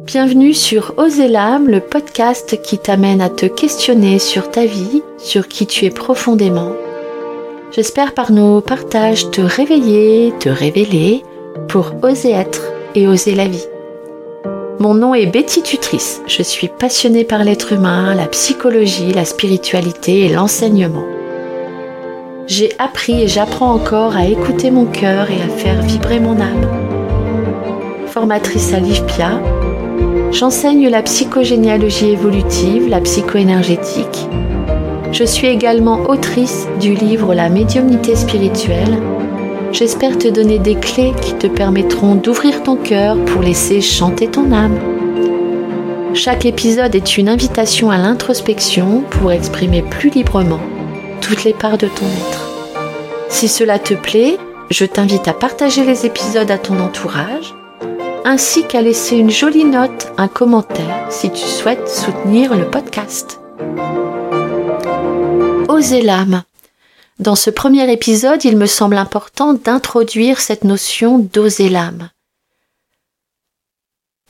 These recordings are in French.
Bienvenue sur Oser l'âme, le podcast qui t'amène à te questionner sur ta vie, sur qui tu es profondément. J'espère par nos partages te réveiller, te révéler pour oser être et oser la vie. Mon nom est Betty Tutrice. Je suis passionnée par l'être humain, la psychologie, la spiritualité et l'enseignement. J'ai appris et j'apprends encore à écouter mon cœur et à faire vibrer mon âme. Formatrice à l'IFPIA, j'enseigne la psychogénéalogie évolutive, la psychoénergétique. Je suis également autrice du livre La médiumnité spirituelle J'espère te donner des clés qui te permettront d'ouvrir ton cœur pour laisser chanter ton âme. Chaque épisode est une invitation à l'introspection pour exprimer plus librement toutes les parts de ton être. Si cela te plaît, je t'invite à partager les épisodes à ton entourage, ainsi qu'à laisser une jolie note, un commentaire si tu souhaites soutenir le podcast. Osez l'âme dans ce premier épisode, il me semble important d'introduire cette notion d'oser l'âme.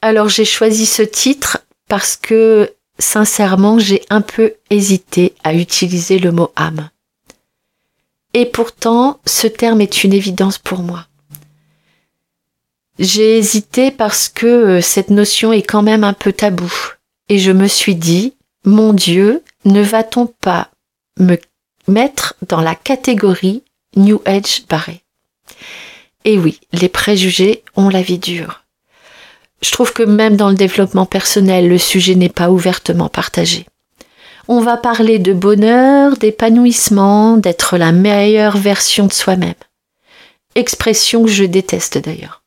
Alors j'ai choisi ce titre parce que sincèrement j'ai un peu hésité à utiliser le mot âme. Et pourtant ce terme est une évidence pour moi. J'ai hésité parce que euh, cette notion est quand même un peu tabou. Et je me suis dit, mon Dieu, ne va-t-on pas me mettre dans la catégorie New Age barré? Et oui, les préjugés ont la vie dure. Je trouve que même dans le développement personnel, le sujet n'est pas ouvertement partagé. On va parler de bonheur, d'épanouissement, d'être la meilleure version de soi-même. Expression que je déteste d'ailleurs.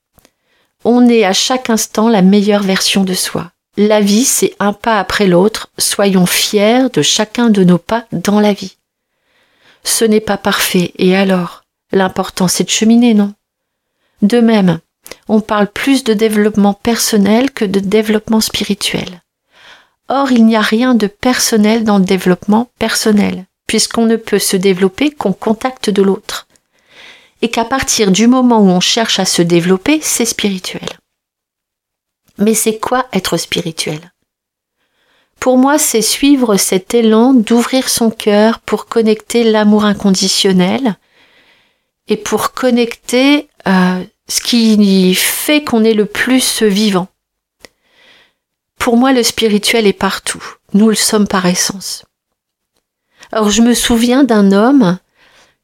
On est à chaque instant la meilleure version de soi. La vie, c'est un pas après l'autre. Soyons fiers de chacun de nos pas dans la vie. Ce n'est pas parfait, et alors? L'important c'est de cheminer, non? De même, on parle plus de développement personnel que de développement spirituel. Or, il n'y a rien de personnel dans le développement personnel, puisqu'on ne peut se développer qu'en contact de l'autre. Et qu'à partir du moment où on cherche à se développer, c'est spirituel. Mais c'est quoi être spirituel? Pour moi, c'est suivre cet élan d'ouvrir son cœur pour connecter l'amour inconditionnel et pour connecter euh, ce qui fait qu'on est le plus vivant. Pour moi, le spirituel est partout. Nous le sommes par essence. Alors, je me souviens d'un homme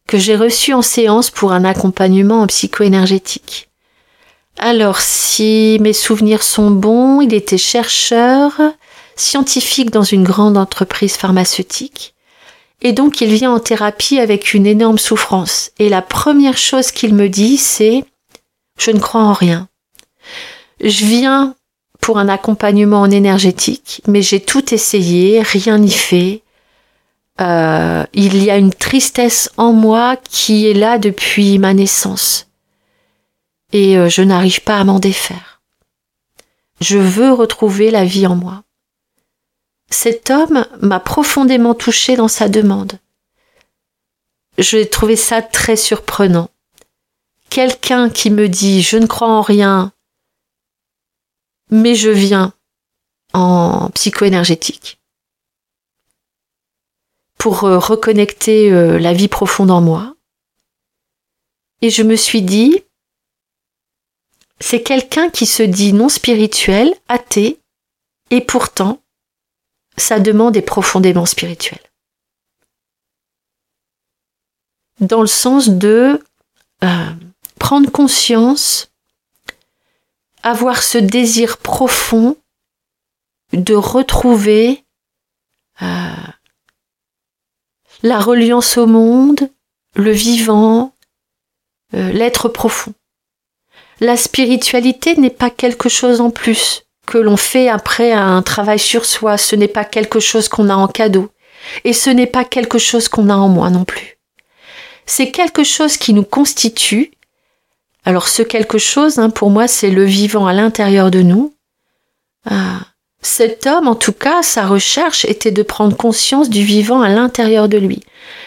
que j'ai reçu en séance pour un accompagnement en psycho-énergétique. Alors, si mes souvenirs sont bons, il était chercheur, scientifique dans une grande entreprise pharmaceutique. Et donc il vient en thérapie avec une énorme souffrance. Et la première chose qu'il me dit, c'est ⁇ Je ne crois en rien. Je viens pour un accompagnement en énergétique, mais j'ai tout essayé, rien n'y fait. Euh, il y a une tristesse en moi qui est là depuis ma naissance. Et euh, je n'arrive pas à m'en défaire. Je veux retrouver la vie en moi. Cet homme m'a profondément touché dans sa demande. J'ai trouvé ça très surprenant. Quelqu'un qui me dit je ne crois en rien, mais je viens en psycho-énergétique pour euh, reconnecter euh, la vie profonde en moi. Et je me suis dit, c'est quelqu'un qui se dit non spirituel, athée, et pourtant sa demande est profondément spirituelle. Dans le sens de euh, prendre conscience, avoir ce désir profond de retrouver la reliance au monde, le vivant, euh, l'être profond. La spiritualité n'est pas quelque chose en plus que l'on fait après un travail sur soi. Ce n'est pas quelque chose qu'on a en cadeau. Et ce n'est pas quelque chose qu'on a en moi non plus. C'est quelque chose qui nous constitue. Alors ce quelque chose, hein, pour moi, c'est le vivant à l'intérieur de nous. Ah. Cet homme, en tout cas, sa recherche était de prendre conscience du vivant à l'intérieur de lui.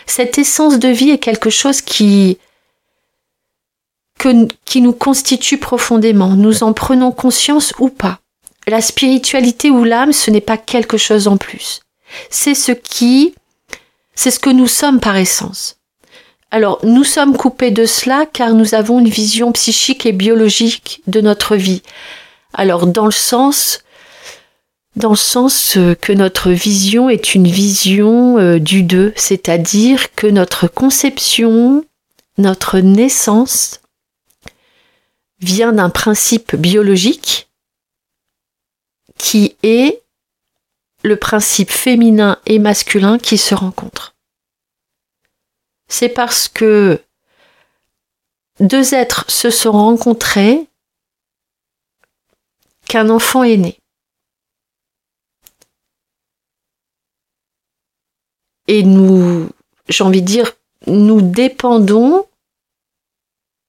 Cette essence de vie est quelque chose qui, qui nous constitue profondément. Nous en prenons conscience ou pas. la spiritualité ou l'âme, ce n'est pas quelque chose en plus. C'est ce qui, c'est ce que nous sommes par essence. Alors, nous sommes coupés de cela car nous avons une vision psychique et biologique de notre vie. Alors, dans le sens, dans le sens euh, que notre vision est une vision euh, du deux, c'est-à-dire que notre conception, notre naissance vient d'un principe biologique qui est le principe féminin et masculin qui se rencontrent. C'est parce que deux êtres se sont rencontrés qu'un enfant est né. Et nous, j'ai envie de dire, nous dépendons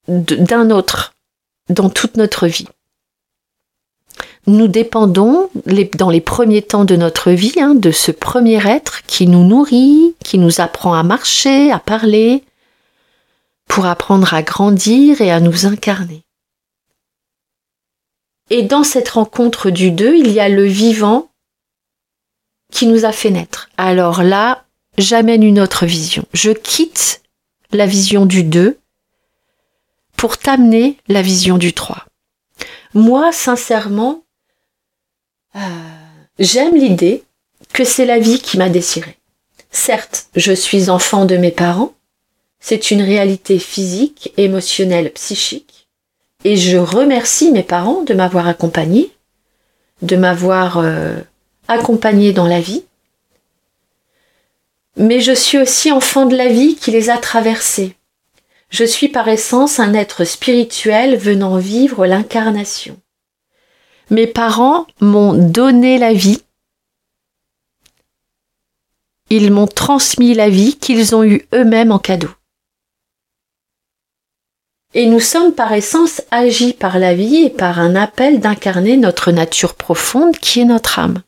d'un autre dans toute notre vie. Nous dépendons dans les premiers temps de notre vie hein, de ce premier être qui nous nourrit, qui nous apprend à marcher, à parler, pour apprendre à grandir et à nous incarner. Et dans cette rencontre du deux, il y a le vivant qui nous a fait naître. Alors là, j'amène une autre vision. Je quitte la vision du 2 pour t'amener la vision du 3. Moi, sincèrement, euh, j'aime l'idée que c'est la vie qui m'a désiré. Certes, je suis enfant de mes parents, c'est une réalité physique, émotionnelle, psychique, et je remercie mes parents de m'avoir accompagné, de m'avoir euh, accompagné dans la vie, mais je suis aussi enfant de la vie qui les a traversés. Je suis par essence un être spirituel venant vivre l'incarnation. Mes parents m'ont donné la vie. Ils m'ont transmis la vie qu'ils ont eue eux-mêmes en cadeau. Et nous sommes par essence agis par la vie et par un appel d'incarner notre nature profonde qui est notre âme.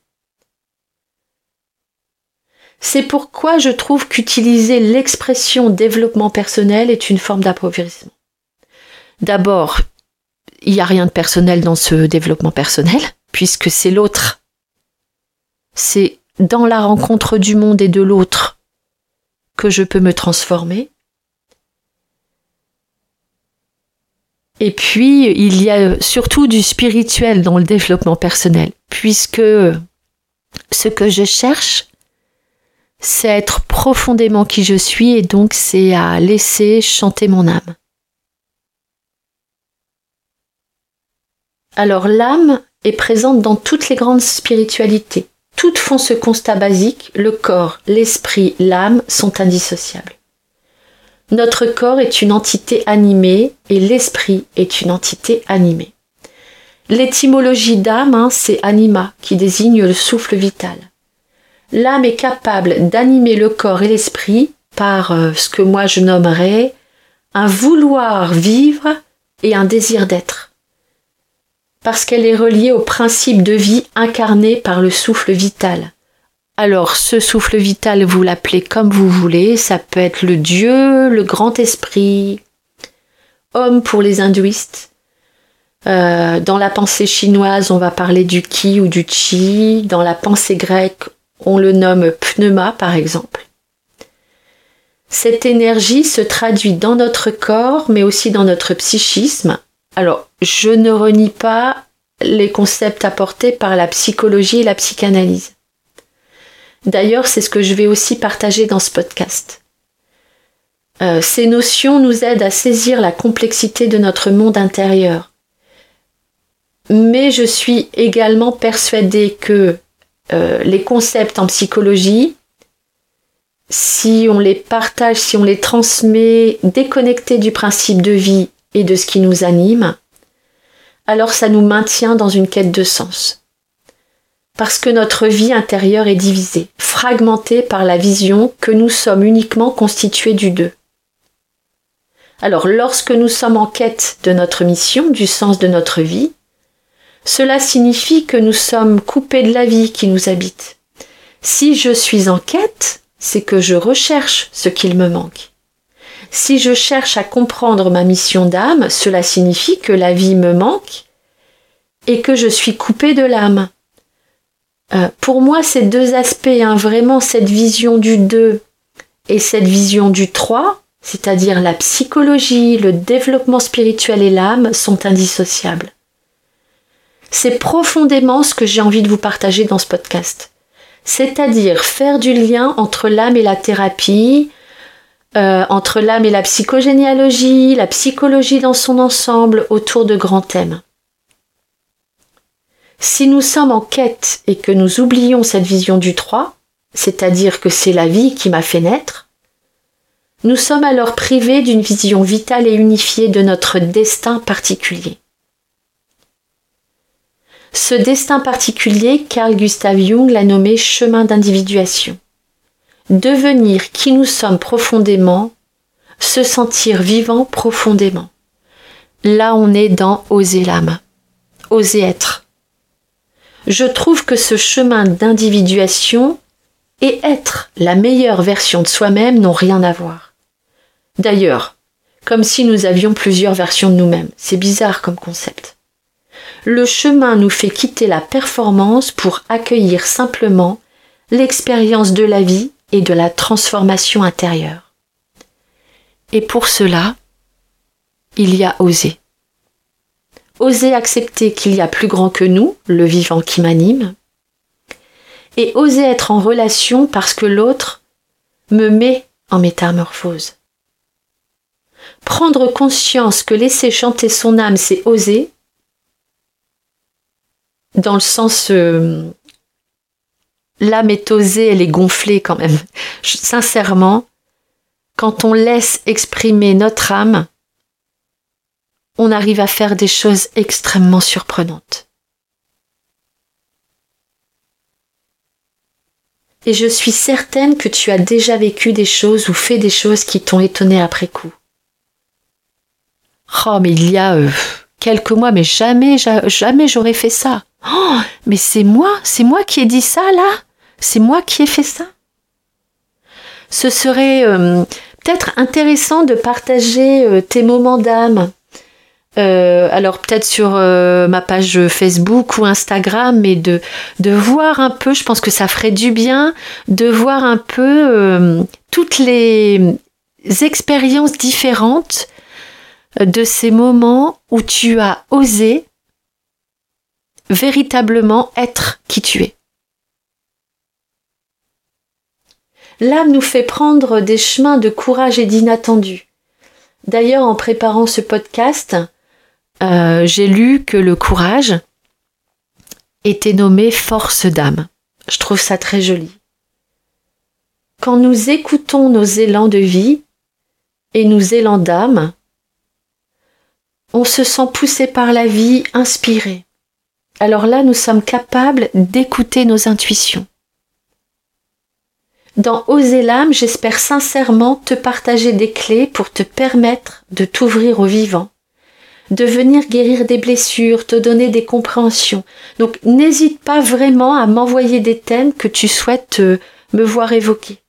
C'est pourquoi je trouve qu'utiliser l'expression développement personnel est une forme d'appauvrissement. D'abord, il n'y a rien de personnel dans ce développement personnel, puisque c'est l'autre. C'est dans la rencontre du monde et de l'autre que je peux me transformer. Et puis, il y a surtout du spirituel dans le développement personnel, puisque ce que je cherche, c'est être profondément qui je suis et donc c'est à laisser chanter mon âme. Alors l'âme est présente dans toutes les grandes spiritualités. Toutes font ce constat basique, le corps, l'esprit, l'âme sont indissociables. Notre corps est une entité animée et l'esprit est une entité animée. L'étymologie d'âme, hein, c'est anima, qui désigne le souffle vital l'âme est capable d'animer le corps et l'esprit par euh, ce que moi je nommerais un vouloir vivre et un désir d'être. Parce qu'elle est reliée au principe de vie incarné par le souffle vital. Alors ce souffle vital, vous l'appelez comme vous voulez, ça peut être le Dieu, le grand esprit, homme pour les hindouistes. Euh, dans la pensée chinoise, on va parler du ki ou du chi. Dans la pensée grecque, on le nomme pneuma par exemple. Cette énergie se traduit dans notre corps, mais aussi dans notre psychisme. Alors, je ne renie pas les concepts apportés par la psychologie et la psychanalyse. D'ailleurs, c'est ce que je vais aussi partager dans ce podcast. Euh, ces notions nous aident à saisir la complexité de notre monde intérieur. Mais je suis également persuadée que euh, les concepts en psychologie, si on les partage, si on les transmet déconnectés du principe de vie et de ce qui nous anime, alors ça nous maintient dans une quête de sens. Parce que notre vie intérieure est divisée, fragmentée par la vision que nous sommes uniquement constitués du deux. Alors lorsque nous sommes en quête de notre mission, du sens de notre vie, cela signifie que nous sommes coupés de la vie qui nous habite. Si je suis en quête, c'est que je recherche ce qu'il me manque. Si je cherche à comprendre ma mission d'âme, cela signifie que la vie me manque et que je suis coupée de l'âme. Euh, pour moi, ces deux aspects, hein, vraiment cette vision du 2 et cette vision du 3, c'est-à-dire la psychologie, le développement spirituel et l'âme, sont indissociables. C'est profondément ce que j'ai envie de vous partager dans ce podcast. C'est-à-dire faire du lien entre l'âme et la thérapie, euh, entre l'âme et la psychogénéalogie, la psychologie dans son ensemble autour de grands thèmes. Si nous sommes en quête et que nous oublions cette vision du 3, c'est-à-dire que c'est la vie qui m'a fait naître, nous sommes alors privés d'une vision vitale et unifiée de notre destin particulier. Ce destin particulier, Carl Gustav Jung l'a nommé chemin d'individuation devenir qui nous sommes profondément, se sentir vivant profondément. Là, on est dans oser l'âme, oser être. Je trouve que ce chemin d'individuation et être la meilleure version de soi-même n'ont rien à voir. D'ailleurs, comme si nous avions plusieurs versions de nous-mêmes. C'est bizarre comme concept. Le chemin nous fait quitter la performance pour accueillir simplement l'expérience de la vie et de la transformation intérieure. Et pour cela, il y a oser. Oser accepter qu'il y a plus grand que nous, le vivant qui m'anime, et oser être en relation parce que l'autre me met en métamorphose. Prendre conscience que laisser chanter son âme, c'est oser, dans le sens euh, l'âme est osée, elle est gonflée quand même. sincèrement, quand on laisse exprimer notre âme, on arrive à faire des choses extrêmement surprenantes. Et je suis certaine que tu as déjà vécu des choses ou fait des choses qui t'ont étonné après coup. Oh, mais il y a euh, quelques mois, mais jamais, jamais j'aurais fait ça. Oh, mais c'est moi, c'est moi qui ai dit ça là C'est moi qui ai fait ça Ce serait euh, peut-être intéressant de partager euh, tes moments d'âme. Euh, alors peut-être sur ma page Facebook ou Instagram, mais de, de voir un peu, je pense que ça ferait du bien, de voir un peu toutes les expériences différentes de ces moments où tu as osé véritablement être qui tu es. L'âme nous fait prendre des chemins de courage et d'inattendu. D'ailleurs, en préparant ce podcast, euh, j'ai lu que le courage était nommé force d'âme. Je trouve ça très joli. Quand nous écoutons nos élans de vie et nos élans d'âme, on se sent poussé par la vie, inspiré alors là, nous sommes capables d'écouter nos intuitions. Dans Oser l'âme, j'espère sincèrement te partager des clés pour te permettre de t'ouvrir au vivant, de venir guérir des blessures, te donner des compréhensions. Donc n'hésite pas vraiment à m'envoyer des thèmes que tu souhaites euh, me voir évoquer.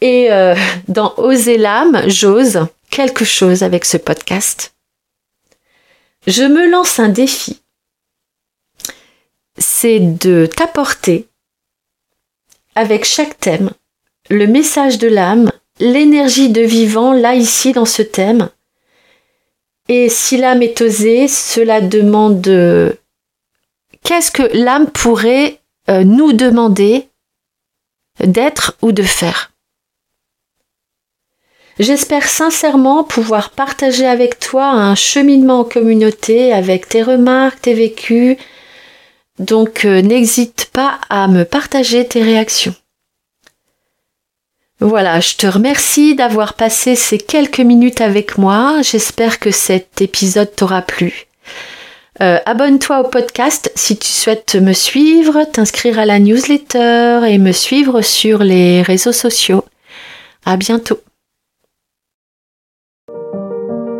Et euh, dans Oser l'âme, j'ose quelque chose avec ce podcast je me lance un défi. C'est de t'apporter, avec chaque thème, le message de l'âme, l'énergie de vivant là ici dans ce thème. Et si l'âme est osée, cela demande qu'est-ce que l'âme pourrait euh, nous demander d'être ou de faire? J'espère sincèrement pouvoir partager avec toi un cheminement en communauté avec tes remarques, tes vécus. Donc euh, n'hésite pas à me partager tes réactions. Voilà, je te remercie d'avoir passé ces quelques minutes avec moi. J'espère que cet épisode t'aura plu. Euh, abonne-toi au podcast si tu souhaites me suivre, t'inscrire à la newsletter et me suivre sur les réseaux sociaux. À bientôt.